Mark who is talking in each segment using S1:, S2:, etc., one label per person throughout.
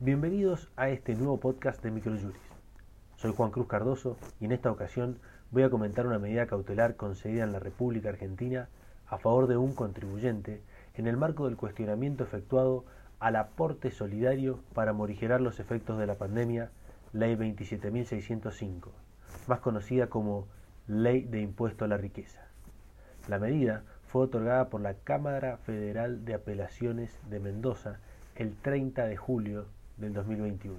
S1: Bienvenidos a este nuevo podcast de Microjuris. Soy Juan Cruz Cardoso y en esta ocasión voy a comentar una medida cautelar concedida en la República Argentina a favor de un contribuyente en el marco del cuestionamiento efectuado al aporte solidario para morigerar los efectos de la pandemia, Ley 27.605, más conocida como Ley de Impuesto a la Riqueza. La medida fue otorgada por la Cámara Federal de Apelaciones de Mendoza el 30 de julio del 2021.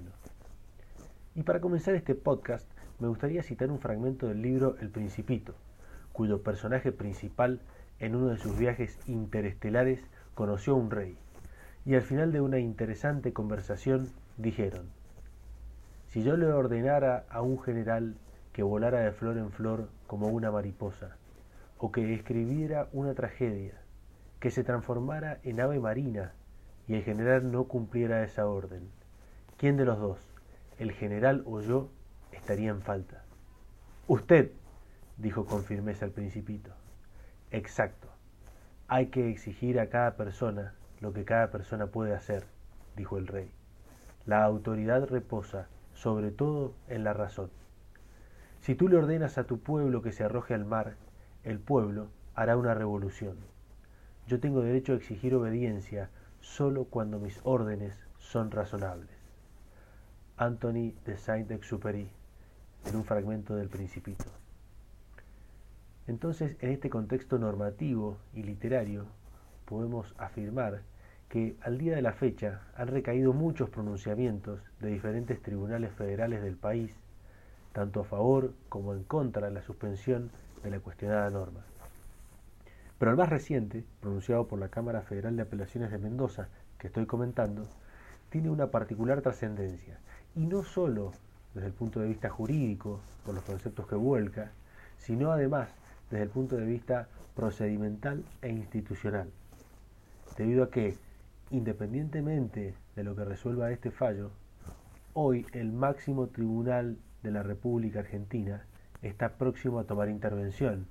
S1: Y para comenzar este podcast, me gustaría citar un fragmento del libro El Principito, cuyo personaje principal en uno de sus viajes interestelares conoció a un rey. Y al final de una interesante conversación dijeron, si yo le ordenara a un general que volara de flor en flor como una mariposa, o que escribiera una tragedia, que se transformara en ave marina, y el general no cumpliera esa orden, ¿Quién de los dos, el general o yo, estaría en falta? Usted, dijo con firmeza el principito. Exacto. Hay que exigir a cada persona lo que cada persona puede hacer, dijo el rey. La autoridad reposa, sobre todo, en la razón. Si tú le ordenas a tu pueblo que se arroje al mar, el pueblo hará una revolución. Yo tengo derecho a exigir obediencia solo cuando mis órdenes son razonables. Anthony de Saint-Exupéry en un fragmento del Principito. Entonces, en este contexto normativo y literario, podemos afirmar que al día de la fecha han recaído muchos pronunciamientos de diferentes tribunales federales del país, tanto a favor como en contra de la suspensión de la cuestionada norma. Pero el más reciente, pronunciado por la Cámara Federal de Apelaciones de Mendoza, que estoy comentando, tiene una particular trascendencia, y no solo desde el punto de vista jurídico, por los conceptos que vuelca, sino además desde el punto de vista procedimental e institucional. Debido a que, independientemente de lo que resuelva este fallo, hoy el máximo tribunal de la República Argentina está próximo a tomar intervención,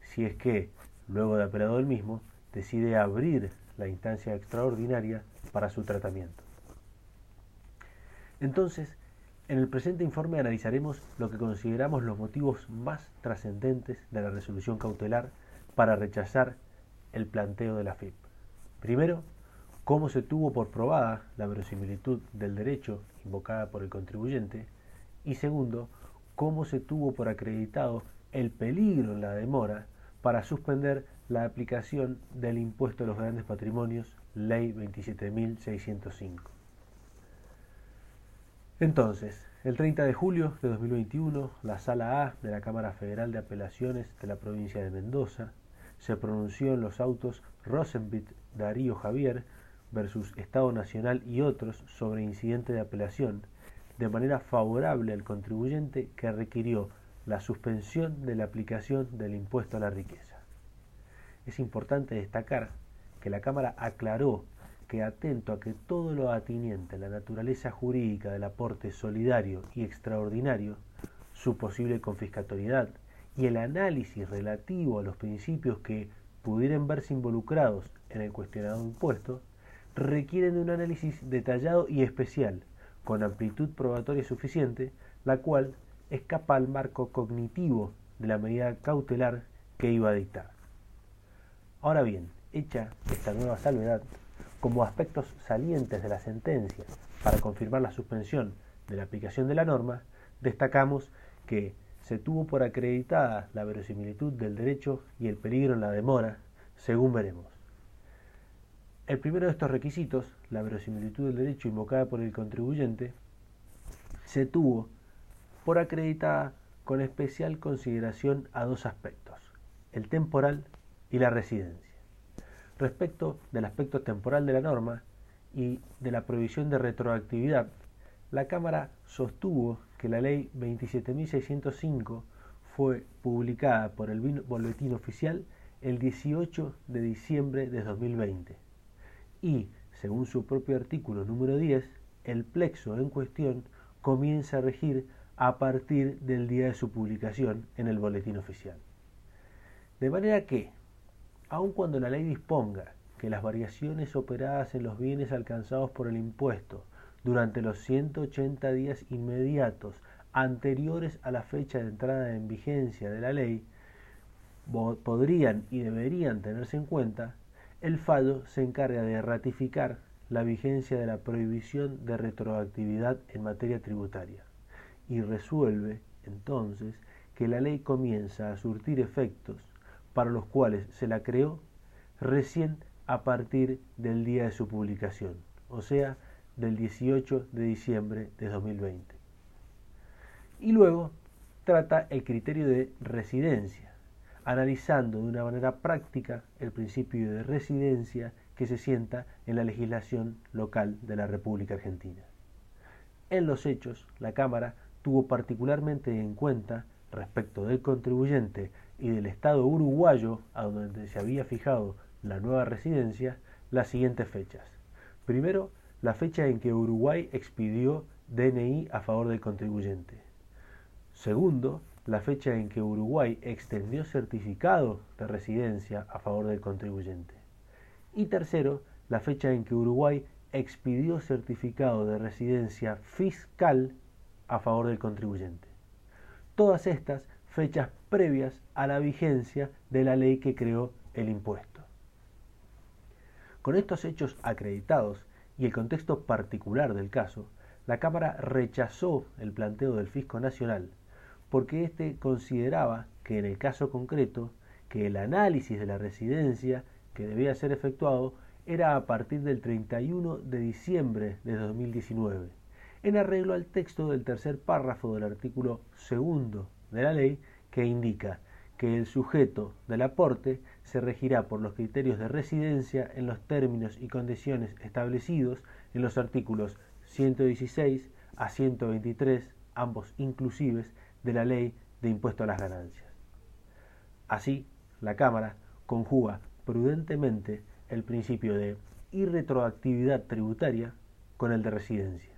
S1: si es que, luego de apelado el mismo, decide abrir la instancia extraordinaria para su tratamiento. Entonces, en el presente informe analizaremos lo que consideramos los motivos más trascendentes de la resolución cautelar para rechazar el planteo de la FIP. Primero, cómo se tuvo por probada la verosimilitud del derecho invocada por el contribuyente y segundo, cómo se tuvo por acreditado el peligro en la demora para suspender la aplicación del impuesto a los grandes patrimonios, Ley 27.605. Entonces, el 30 de julio de 2021, la Sala A de la Cámara Federal de Apelaciones de la provincia de Mendoza se pronunció en los autos Rosenbit Darío Javier versus Estado Nacional y otros sobre incidente de apelación, de manera favorable al contribuyente que requirió la suspensión de la aplicación del impuesto a la riqueza. Es importante destacar que la Cámara aclaró que atento a que todo lo atiniente a la naturaleza jurídica del aporte solidario y extraordinario, su posible confiscatoriedad y el análisis relativo a los principios que pudieran verse involucrados en el cuestionado impuesto, requieren de un análisis detallado y especial, con amplitud probatoria suficiente, la cual escapa al marco cognitivo de la medida cautelar que iba a dictar. Ahora bien, hecha esta nueva salvedad, como aspectos salientes de la sentencia para confirmar la suspensión de la aplicación de la norma, destacamos que se tuvo por acreditada la verosimilitud del derecho y el peligro en la demora, según veremos. El primero de estos requisitos, la verosimilitud del derecho invocada por el contribuyente, se tuvo por acreditada con especial consideración a dos aspectos, el temporal y la residencia respecto del aspecto temporal de la norma y de la prohibición de retroactividad, la Cámara sostuvo que la Ley 27.605 fue publicada por el Boletín Oficial el 18 de diciembre de 2020 y, según su propio artículo número 10, el plexo en cuestión comienza a regir a partir del día de su publicación en el Boletín Oficial. De manera que, aun cuando la ley disponga que las variaciones operadas en los bienes alcanzados por el impuesto durante los 180 días inmediatos anteriores a la fecha de entrada en vigencia de la ley, podrían y deberían tenerse en cuenta, el fallo se encarga de ratificar la vigencia de la prohibición de retroactividad en materia tributaria y resuelve entonces que la ley comienza a surtir efectos para los cuales se la creó recién a partir del día de su publicación, o sea, del 18 de diciembre de 2020. Y luego trata el criterio de residencia, analizando de una manera práctica el principio de residencia que se sienta en la legislación local de la República Argentina. En los hechos, la Cámara tuvo particularmente en cuenta, respecto del contribuyente y del Estado uruguayo a donde se había fijado la nueva residencia, las siguientes fechas. Primero, la fecha en que Uruguay expidió DNI a favor del contribuyente. Segundo, la fecha en que Uruguay extendió certificado de residencia a favor del contribuyente. Y tercero, la fecha en que Uruguay expidió certificado de residencia fiscal a favor del contribuyente. Todas estas fechas previas a la vigencia de la ley que creó el impuesto. Con estos hechos acreditados y el contexto particular del caso, la Cámara rechazó el planteo del Fisco Nacional porque éste consideraba que en el caso concreto que el análisis de la residencia que debía ser efectuado era a partir del 31 de diciembre de 2019, en arreglo al texto del tercer párrafo del artículo segundo de la ley que indica que el sujeto del aporte se regirá por los criterios de residencia en los términos y condiciones establecidos en los artículos 116 a 123, ambos inclusives, de la Ley de Impuesto a las Ganancias. Así, la Cámara conjuga prudentemente el principio de irretroactividad tributaria con el de residencia.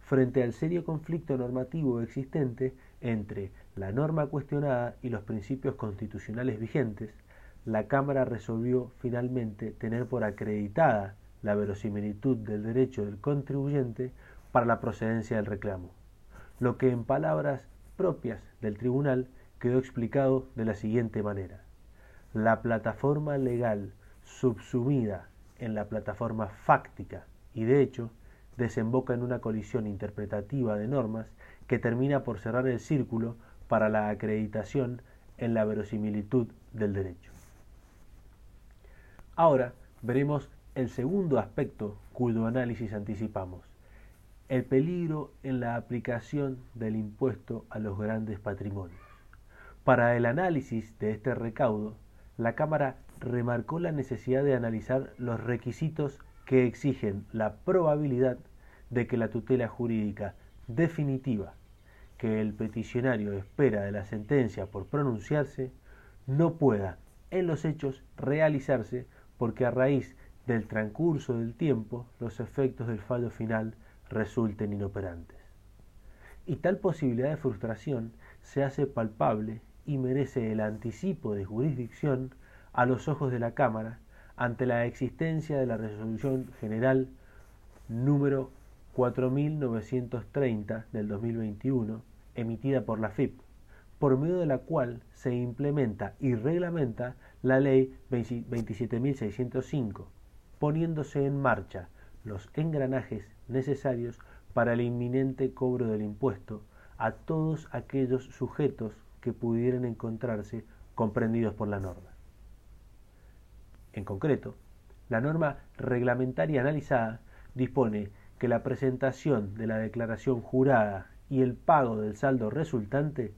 S1: Frente al serio conflicto normativo existente entre la norma cuestionada y los principios constitucionales vigentes, la Cámara resolvió finalmente tener por acreditada la verosimilitud del derecho del contribuyente para la procedencia del reclamo, lo que en palabras propias del tribunal quedó explicado de la siguiente manera. La plataforma legal subsumida en la plataforma fáctica y de hecho desemboca en una colisión interpretativa de normas que termina por cerrar el círculo para la acreditación en la verosimilitud del derecho. Ahora veremos el segundo aspecto cuyo análisis anticipamos, el peligro en la aplicación del impuesto a los grandes patrimonios. Para el análisis de este recaudo, la Cámara remarcó la necesidad de analizar los requisitos que exigen la probabilidad de que la tutela jurídica definitiva que el peticionario espera de la sentencia por pronunciarse no pueda en los hechos realizarse porque a raíz del transcurso del tiempo los efectos del fallo final resulten inoperantes. Y tal posibilidad de frustración se hace palpable y merece el anticipo de jurisdicción a los ojos de la Cámara ante la existencia de la Resolución General número 4930 del 2021, emitida por la FIP, por medio de la cual se implementa y reglamenta la Ley 27.605, poniéndose en marcha los engranajes necesarios para el inminente cobro del impuesto a todos aquellos sujetos que pudieran encontrarse comprendidos por la norma. En concreto, la norma reglamentaria analizada dispone que la presentación de la declaración jurada y el pago del saldo resultante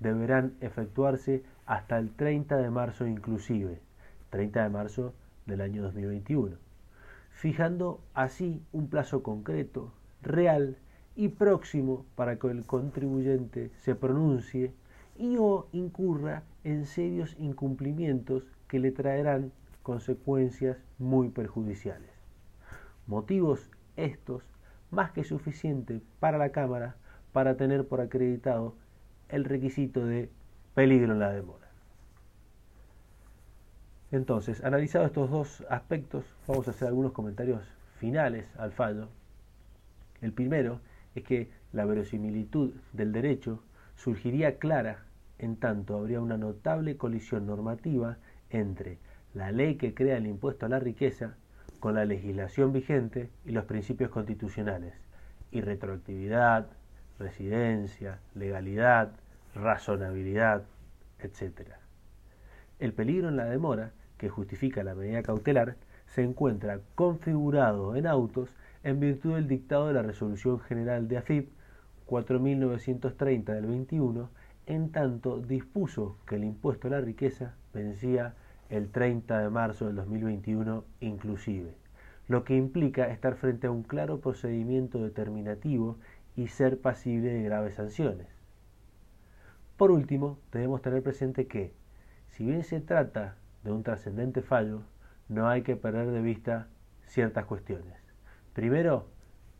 S1: deberán efectuarse hasta el 30 de marzo inclusive, 30 de marzo del año 2021, fijando así un plazo concreto, real y próximo para que el contribuyente se pronuncie y o incurra en serios incumplimientos que le traerán consecuencias muy perjudiciales. Motivos estos más que suficiente para la Cámara para tener por acreditado el requisito de peligro en la demora. Entonces, analizados estos dos aspectos, vamos a hacer algunos comentarios finales al fallo. El primero es que la verosimilitud del derecho surgiría clara en tanto habría una notable colisión normativa entre la ley que crea el impuesto a la riqueza con la legislación vigente y los principios constitucionales, y retroactividad, residencia, legalidad, razonabilidad, etc. El peligro en la demora, que justifica la medida cautelar, se encuentra configurado en autos en virtud del dictado de la Resolución General de AFIP 4930 del 21, en tanto dispuso que el impuesto a la riqueza vencía el 30 de marzo del 2021 inclusive, lo que implica estar frente a un claro procedimiento determinativo y ser pasible de graves sanciones. Por último, debemos tener presente que, si bien se trata de un trascendente fallo, no hay que perder de vista ciertas cuestiones. Primero,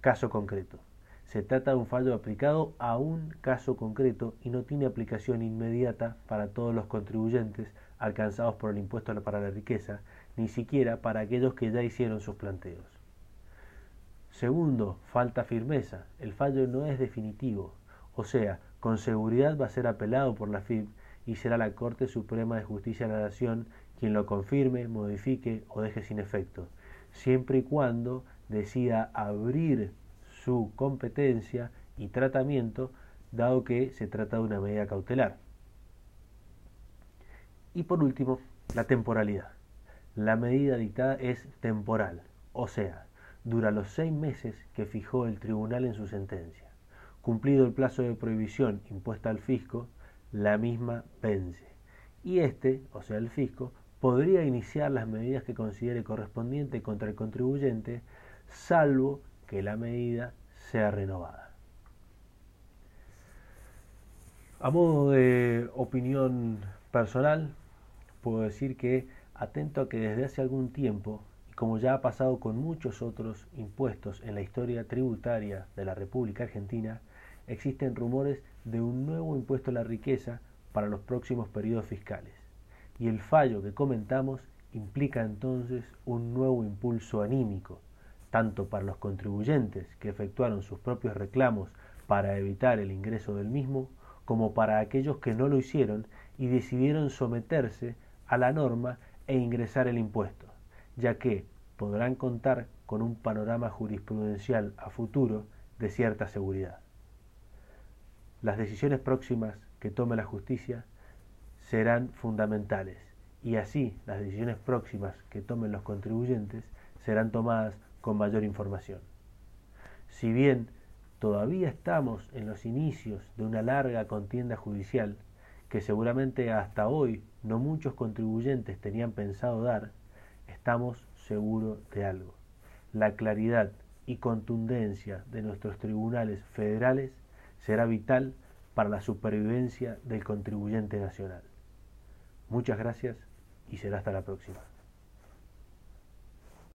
S1: caso concreto. Se trata de un fallo aplicado a un caso concreto y no tiene aplicación inmediata para todos los contribuyentes alcanzados por el impuesto para la riqueza, ni siquiera para aquellos que ya hicieron sus planteos. Segundo, falta firmeza. El fallo no es definitivo, o sea, con seguridad va a ser apelado por la FIB y será la Corte Suprema de Justicia de la Nación quien lo confirme, modifique o deje sin efecto, siempre y cuando decida abrir su competencia y tratamiento, dado que se trata de una medida cautelar. Y por último, la temporalidad. La medida dictada es temporal, o sea, dura los seis meses que fijó el tribunal en su sentencia. Cumplido el plazo de prohibición impuesta al fisco, la misma vence. Y este, o sea el fisco, podría iniciar las medidas que considere correspondiente contra el contribuyente, salvo que la medida sea renovada. A modo de opinión personal, puedo decir que, atento a que desde hace algún tiempo, como ya ha pasado con muchos otros impuestos en la historia tributaria de la República Argentina, existen rumores de un nuevo impuesto a la riqueza para los próximos periodos fiscales. Y el fallo que comentamos implica entonces un nuevo impulso anímico tanto para los contribuyentes que efectuaron sus propios reclamos para evitar el ingreso del mismo, como para aquellos que no lo hicieron y decidieron someterse a la norma e ingresar el impuesto, ya que podrán contar con un panorama jurisprudencial a futuro de cierta seguridad. Las decisiones próximas que tome la justicia serán fundamentales y así las decisiones próximas que tomen los contribuyentes serán tomadas con mayor información. Si bien todavía estamos en los inicios de una larga contienda judicial, que seguramente hasta hoy no muchos contribuyentes tenían pensado dar, estamos seguros de algo. La claridad y contundencia de nuestros tribunales federales será vital para la supervivencia del contribuyente nacional. Muchas gracias y será hasta la próxima.